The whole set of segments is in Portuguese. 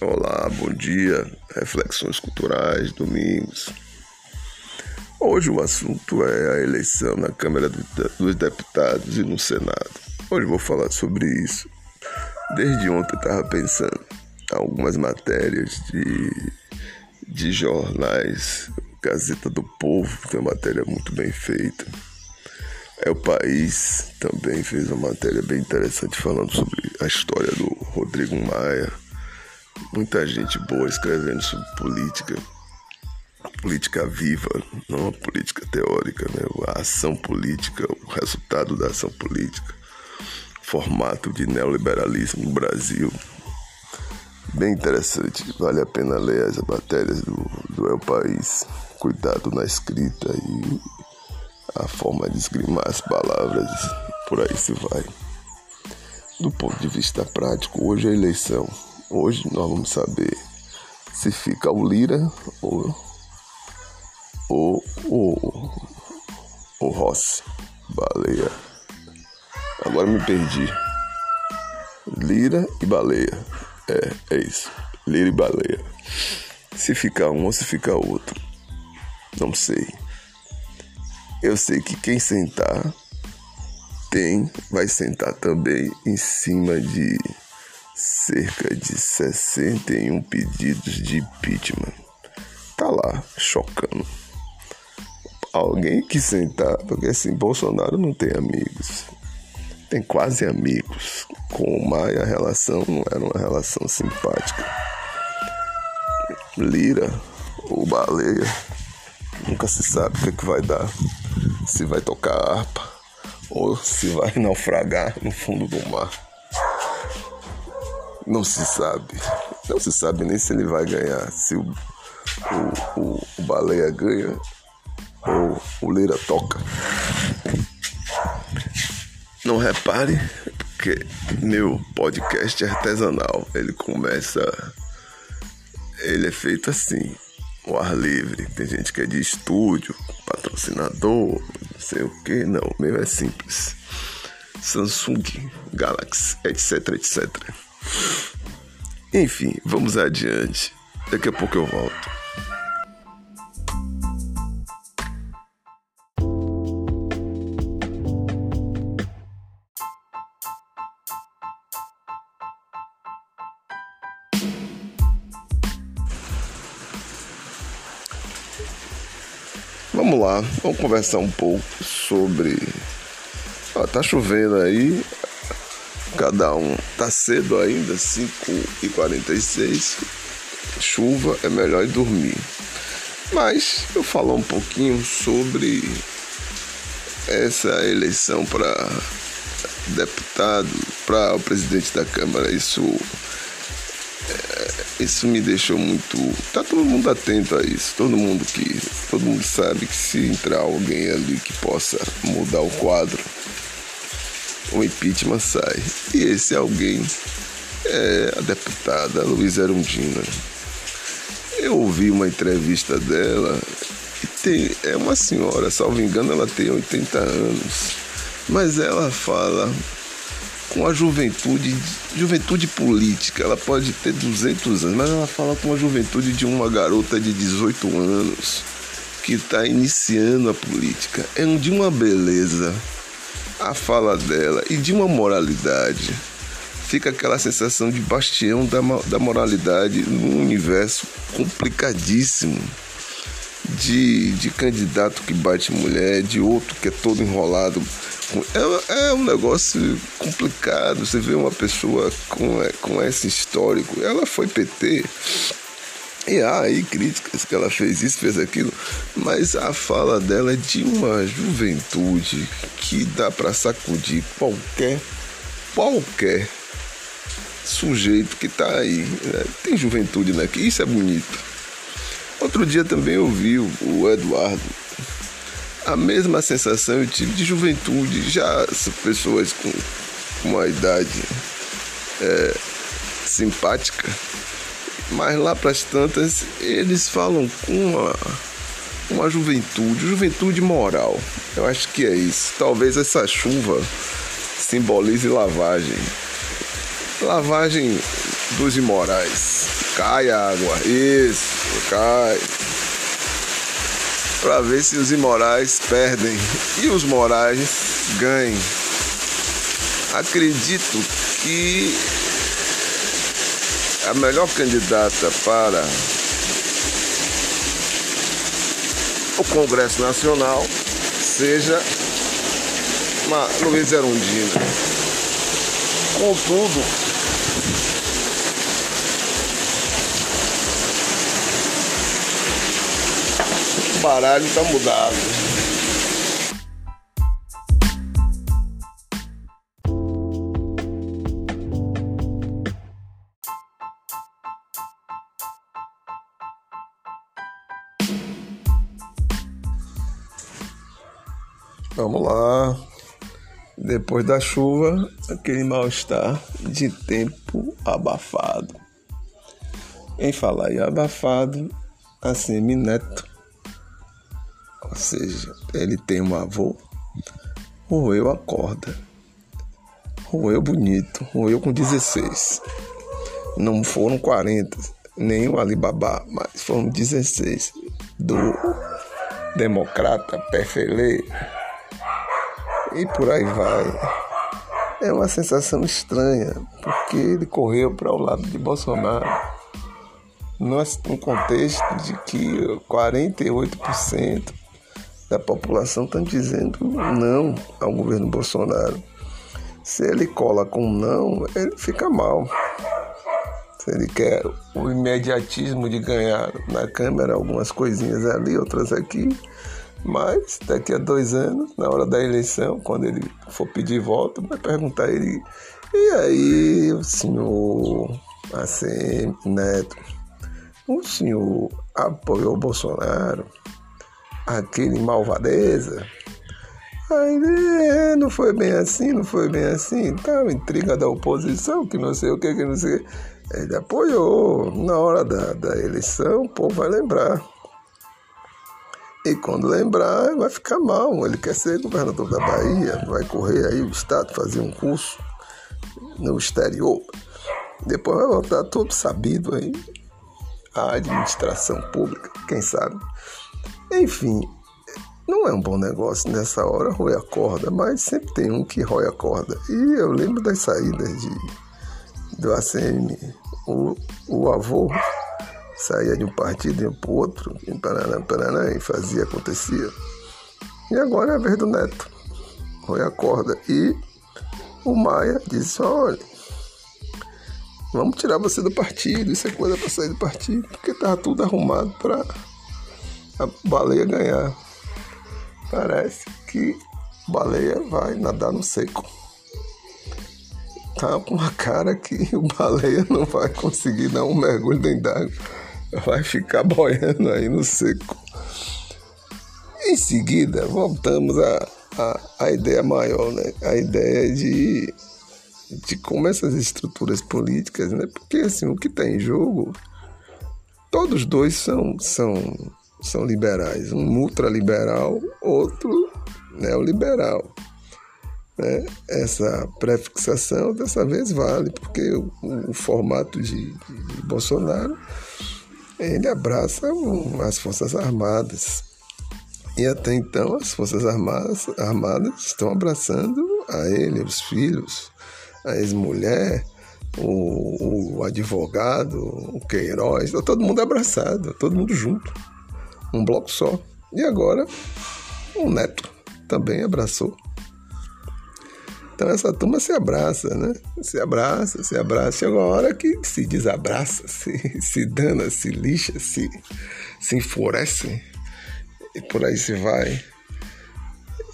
Olá, bom dia. Reflexões culturais, domingos. Hoje o assunto é a eleição na Câmara dos Deputados e no Senado. Hoje vou falar sobre isso. Desde ontem eu estava pensando algumas matérias de, de jornais, Gazeta do Povo, que é uma matéria muito bem feita. É o País também fez uma matéria bem interessante falando sobre a história do Rodrigo Maia muita gente boa escrevendo sobre política, política viva, não a política teórica, né? a ação política, o resultado da ação política, formato de neoliberalismo no Brasil. Bem interessante, vale a pena ler as matérias do, do El País. Cuidado na escrita e a forma de esgrimar as palavras, por aí se vai. Do ponto de vista prático, hoje é a eleição Hoje nós vamos saber se fica o Lira ou o o, o Rossi, baleia. Agora me perdi. Lira e baleia. É, é isso. Lira e baleia. Se ficar um ou se ficar outro. Não sei. Eu sei que quem sentar tem, vai sentar também em cima de cerca de 61 pedidos de impeachment. Tá lá, chocando. Alguém que sentar, porque assim, Bolsonaro não tem amigos. Tem quase amigos. Com o Maia a relação não era uma relação simpática. Lira ou baleia, nunca se sabe o que, é que vai dar. Se vai tocar harpa ou se vai naufragar no fundo do mar. Não se sabe. Não se sabe nem se ele vai ganhar. Se o, o, o, o Baleia ganha ou o Lira toca. Não repare, porque meu podcast é artesanal. Ele começa. Ele é feito assim, o ar livre. Tem gente que é de estúdio, patrocinador, não sei o que. Não, o meu é simples. Samsung, Galaxy, etc, etc. Enfim, vamos adiante. Daqui a pouco eu volto. Vamos lá, vamos conversar um pouco sobre. Ah, tá chovendo aí, Cada um tá cedo ainda, 5 e 46 Chuva é melhor ir dormir. Mas eu falar um pouquinho sobre essa eleição para deputado, para o presidente da Câmara. Isso é, isso me deixou muito. Tá todo mundo atento a isso. Todo mundo que. Todo mundo sabe que se entrar alguém ali que possa mudar o quadro o impeachment sai. E esse alguém é a deputada Luísa Erundina. Eu ouvi uma entrevista dela e tem, é uma senhora, salvo engano, ela tem 80 anos, mas ela fala com a juventude, juventude política. Ela pode ter 200 anos, mas ela fala com a juventude de uma garota de 18 anos que está iniciando a política. É de uma beleza a fala dela e de uma moralidade. Fica aquela sensação de bastião da, da moralidade num universo complicadíssimo. De, de candidato que bate mulher, de outro que é todo enrolado. É, é um negócio complicado. Você vê uma pessoa com, com esse histórico. Ela foi PT, e aí críticas que ela fez isso, fez aquilo, mas a fala dela é de uma juventude que dá para sacudir qualquer, qualquer sujeito que está aí. Né? Tem juventude aqui, isso é bonito. Outro dia também eu vi o Eduardo. A mesma sensação eu tive de juventude, já pessoas com uma idade é, simpática mas lá para as tantas eles falam com uma, uma juventude, juventude moral. Eu acho que é isso. Talvez essa chuva simbolize lavagem. Lavagem dos imorais. Cai a água, isso, cai. Para ver se os imorais perdem e os morais ganhem. Acredito que a melhor candidata para o Congresso Nacional seja uma Luiz Erundina. Contudo, o baralho está mudado. Vamos lá. Depois da chuva, aquele mal-estar de tempo abafado. Em falar em abafado, a Semineto, ou seja, ele tem um avô, roeu a corda. Roeu bonito, roeu com 16. Não foram 40, nem o Alibaba, mas foram 16 do democrata Perfele e por aí vai. É uma sensação estranha, porque ele correu para o lado de Bolsonaro. No contexto de que 48% da população estão dizendo não ao governo Bolsonaro. Se ele cola com não, ele fica mal. Se ele quer o imediatismo de ganhar na Câmara algumas coisinhas ali, outras aqui, mas daqui a dois anos, na hora da eleição, quando ele for pedir voto, vai perguntar a ele: e aí, o senhor assim, Neto, o senhor apoiou o Bolsonaro? Aquele malvadeza? Aí ele, é, não foi bem assim, não foi bem assim, tá, intriga da oposição, que não sei o que, que não sei. Ele apoiou. Na hora da, da eleição, o povo vai lembrar. E quando lembrar, vai ficar mal. Ele quer ser governador da Bahia, vai correr aí o Estado, fazer um curso no exterior. Depois vai voltar todo sabido aí. A administração pública, quem sabe. Enfim, não é um bom negócio nessa hora roer a corda, mas sempre tem um que rói a corda. E eu lembro das saídas de, do ACM. O, o avô saía de um partido e para o outro, em Paraná, Paraná, e fazia, acontecia. E agora é a vez do Neto. Foi a corda. E o Maia disse, olha, vamos tirar você do partido, isso é coisa para sair do partido, porque estava tudo arrumado para a baleia ganhar. Parece que baleia vai nadar no seco. Tá com uma cara que o baleia não vai conseguir dar um mergulho dentro d'água vai ficar boiando aí no seco. Em seguida, voltamos à a, ideia maior, né? A ideia de, de como essas estruturas políticas, né? Porque assim, o que está em jogo, todos dois são, são, são liberais. Um ultraliberal, outro neoliberal. Né? Essa prefixação dessa vez vale, porque o, o formato de, de Bolsonaro ele abraça as Forças Armadas. E até então as Forças Armadas, armadas estão abraçando a ele, os filhos, a ex-mulher, o, o, advogado, o Queiroz, está todo mundo abraçado, todo mundo junto, um bloco só. E agora o Neto também abraçou. Então essa turma se abraça, né? Se abraça, se abraça. Chega uma hora que se desabraça, se, se dana, se lixa, se, se enfurece e por aí se vai.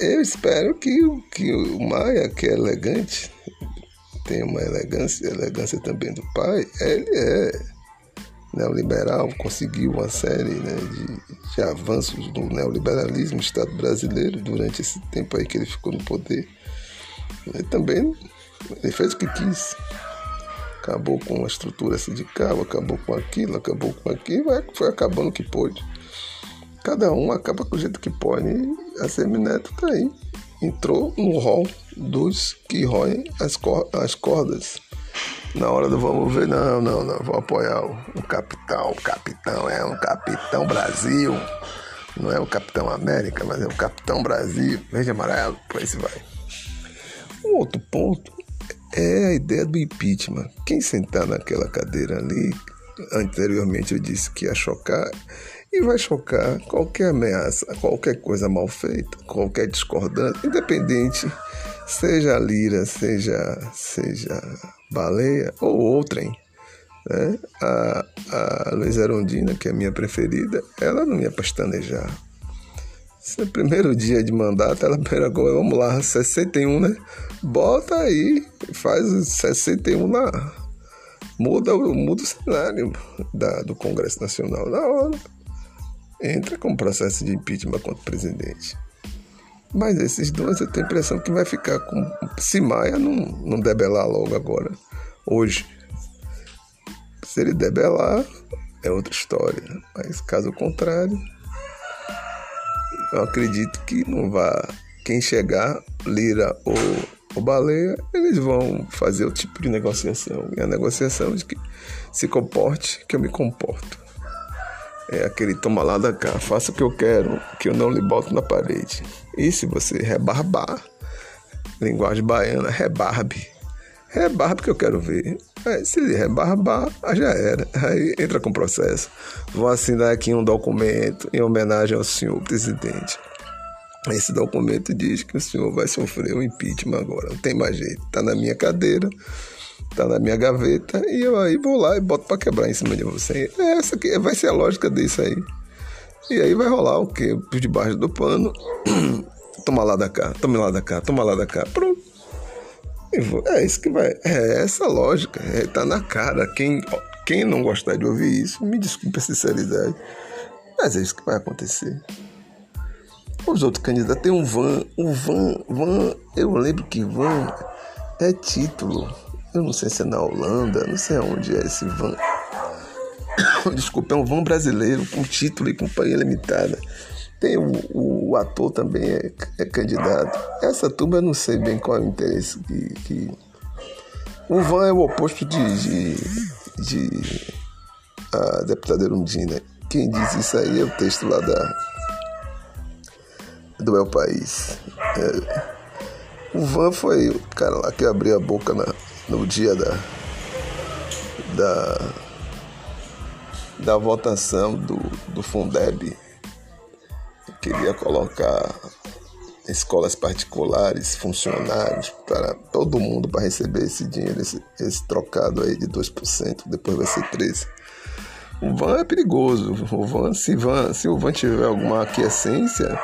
Eu espero que, que o Maia, que é elegante, tem uma elegância, elegância também do pai, ele é neoliberal, conseguiu uma série né, de, de avanços do neoliberalismo Estado brasileiro durante esse tempo aí que ele ficou no poder. Ele também ele fez o que quis. Acabou com a estrutura sindical, acabou com aquilo, acabou com aquilo, vai, foi acabando o que pôde. Cada um acaba com o jeito que pode. E a Semineto tá aí. Entrou no rol dos que roem as, cor as cordas Na hora do vamos ver, não, não, não, vou apoiar o, o capitão. O capitão é um capitão Brasil. Não é o Capitão América, mas é o Capitão Brasil. Verde amarelo, por aí se vai. Um outro ponto é a ideia do impeachment. Quem sentar naquela cadeira ali, anteriormente eu disse que ia chocar, e vai chocar qualquer ameaça, qualquer coisa mal feita, qualquer discordância, independente, seja lira, seja, seja baleia ou outrem. Né? A, a Luiz Arondina, que é a minha preferida, ela não ia pastanejar. Esse é o primeiro dia de mandato, ela pegou, vamos lá, 61, né? Bota aí, faz 61 lá. Muda, muda o cenário da, do Congresso Nacional na hora. Entra com processo de impeachment contra o presidente. Mas esses dois eu tenho a impressão que vai ficar com. Se Maia não, não debelar logo agora, hoje. Se ele debelar, é outra história. Mas caso contrário, eu acredito que não vá. Quem chegar, Lira ou, ou Baleia, eles vão fazer o tipo de negociação. E a negociação de que se comporte, que eu me comporto. É aquele toma lá da cá, faça o que eu quero, que eu não lhe boto na parede. E se você rebarbar, linguagem baiana, rebarbe. Rebarbe que eu quero ver. Aí, se ele rebarbar, já era. Aí entra com processo. Vou assinar aqui um documento em homenagem ao senhor presidente. Esse documento diz que o senhor vai sofrer um impeachment agora. Não tem mais jeito. Tá na minha cadeira tá na minha gaveta e eu aí vou lá e boto para quebrar em cima de você. É essa vai ser a lógica disso aí. E aí vai rolar o quê? Por debaixo do pano. toma lá da cá, toma lá da cá, toma lá da cá. Pronto. É isso que vai. É essa lógica. É, tá na cara. Quem, quem não gostar de ouvir isso, me desculpe a sinceridade. Mas é isso que vai acontecer. Os outros candidatos tem um van. Um van, van. Eu lembro que van é título. Eu não sei se é na Holanda, não sei aonde é esse van. Desculpa, é um van brasileiro com título e companhia limitada. Tem o, o ator também é, é, candidato. Essa turma eu não sei bem qual é o interesse que. que... O van é o oposto de, de, de a deputada Erundina. Quem diz isso aí é o texto lá da do El País. É, o Van foi o cara lá que abriu a boca na, no dia da, da, da votação do, do Fundeb, queria colocar escolas particulares, funcionários, para todo mundo para receber esse dinheiro, esse, esse trocado aí de 2%, depois vai ser 13%. O van é perigoso. O van, se, van, se o van tiver alguma aquiescência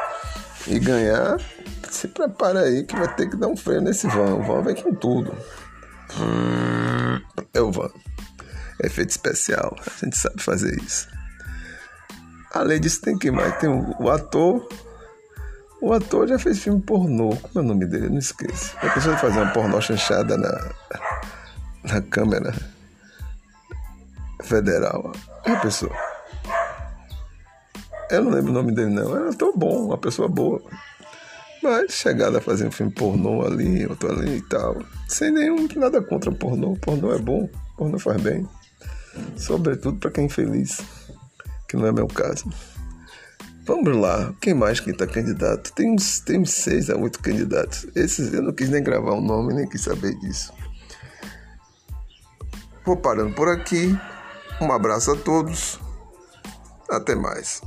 e ganhar, se prepara aí que vai ter que dar um freio nesse van. O van vem com tudo. É o van. Efeito especial. A gente sabe fazer isso. Além disso, tem quem mais? Tem o, o, ator. O ator já fez filme pornô. Como é o nome dele? não esqueço. A pessoa fazer uma pornô chanchada na, na câmera federal. É a pessoa. Eu não lembro o nome dele, não. Era tão bom, uma pessoa boa. Mas chegada a fazer um filme pornô ali, outro ali e tal. Sem nenhum nada contra pornô. Pornô é bom, pornô faz bem. Sobretudo para quem é feliz, que não é meu caso. Vamos lá, quem mais que está candidato? Tem uns, tem uns seis a oito candidatos. Esses eu não quis nem gravar o nome, nem quis saber disso. Vou parando por aqui. Um abraço a todos. Até mais.